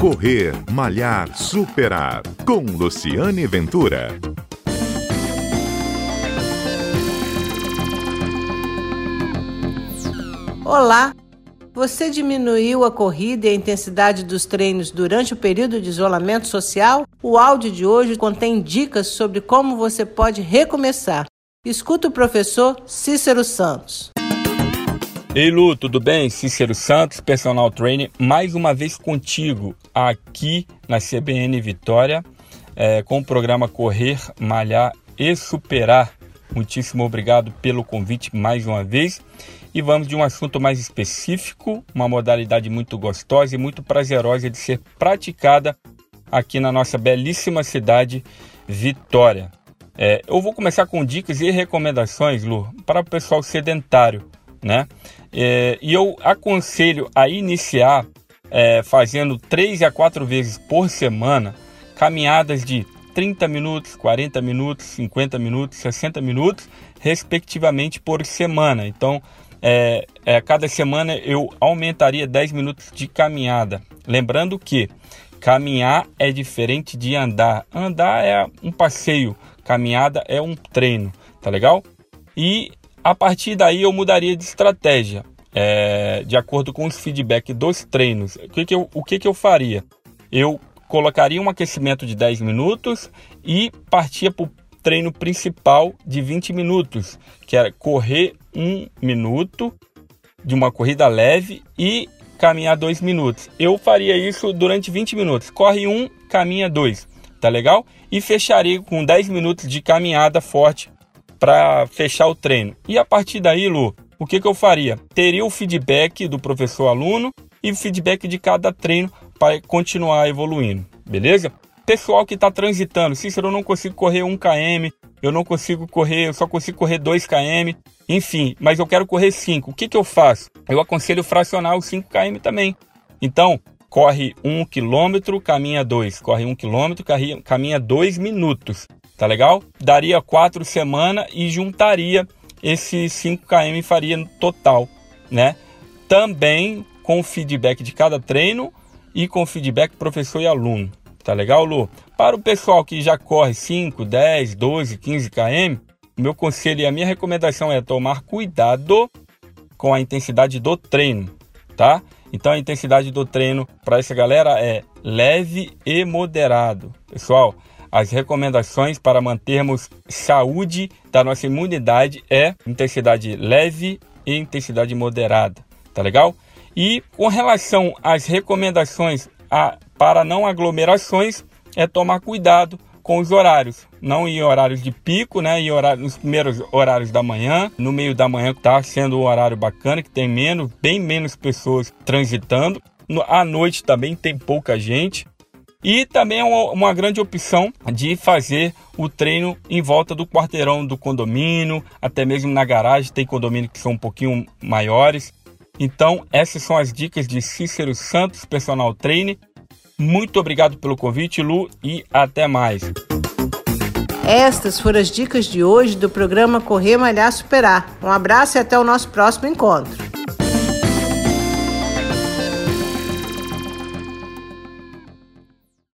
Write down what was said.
Correr, Malhar, Superar. Com Luciane Ventura. Olá! Você diminuiu a corrida e a intensidade dos treinos durante o período de isolamento social? O áudio de hoje contém dicas sobre como você pode recomeçar. Escuta o professor Cícero Santos. Ei Lu, tudo bem? Cícero Santos, personal trainer, mais uma vez contigo aqui na CBN Vitória, é, com o programa Correr, Malhar e Superar. Muitíssimo obrigado pelo convite mais uma vez. E vamos de um assunto mais específico, uma modalidade muito gostosa e muito prazerosa de ser praticada aqui na nossa belíssima cidade Vitória. É, eu vou começar com dicas e recomendações, Lu, para o pessoal sedentário, né? É, e eu aconselho a iniciar é, fazendo 3 a 4 vezes por semana caminhadas de 30 minutos, 40 minutos, 50 minutos, 60 minutos, respectivamente por semana. Então, é, é, cada semana eu aumentaria 10 minutos de caminhada. Lembrando que caminhar é diferente de andar. Andar é um passeio, caminhada é um treino, tá legal? E a partir daí eu mudaria de estratégia, é, de acordo com os feedback dos treinos. O que, que, eu, o que, que eu faria? Eu colocaria um aquecimento de 10 minutos e partia para o treino principal de 20 minutos, que era correr um minuto de uma corrida leve e caminhar dois minutos. Eu faria isso durante 20 minutos. Corre um, caminha dois. Tá legal? E fecharia com 10 minutos de caminhada forte para fechar o treino. E a partir daí, Lu, o que, que eu faria? Teria o feedback do professor aluno e o feedback de cada treino para continuar evoluindo, beleza? Pessoal que está transitando, Cícero, eu não consigo correr 1 km, eu não consigo correr, eu só consigo correr 2 km, enfim, mas eu quero correr 5. O que, que eu faço? Eu aconselho fracionar os 5 km também. Então, corre 1 km, caminha 2, corre 1 km, caminha 2 minutos tá legal? Daria quatro semanas e juntaria esses 5 km e faria no total, né? Também com feedback de cada treino e com feedback professor e aluno. Tá legal, Lu? Para o pessoal que já corre 5, 10, 12, 15 km, meu conselho e a minha recomendação é tomar cuidado com a intensidade do treino, tá? Então a intensidade do treino para essa galera é leve e moderado. Pessoal, as recomendações para mantermos saúde da nossa imunidade é intensidade leve e intensidade moderada, tá legal? E com relação às recomendações a, para não aglomerações, é tomar cuidado com os horários, não em horários de pico, né? Em horário, nos primeiros horários da manhã, no meio da manhã que está sendo um horário bacana, que tem menos, bem menos pessoas transitando. À noite também tem pouca gente. E também é uma, grande opção de fazer o treino em volta do quarteirão do condomínio, até mesmo na garagem, tem condomínios que são um pouquinho maiores. Então, essas são as dicas de Cícero Santos, personal trainer. Muito obrigado pelo convite, Lu, e até mais. Estas foram as dicas de hoje do programa Correr Malhar Superar. Um abraço e até o nosso próximo encontro.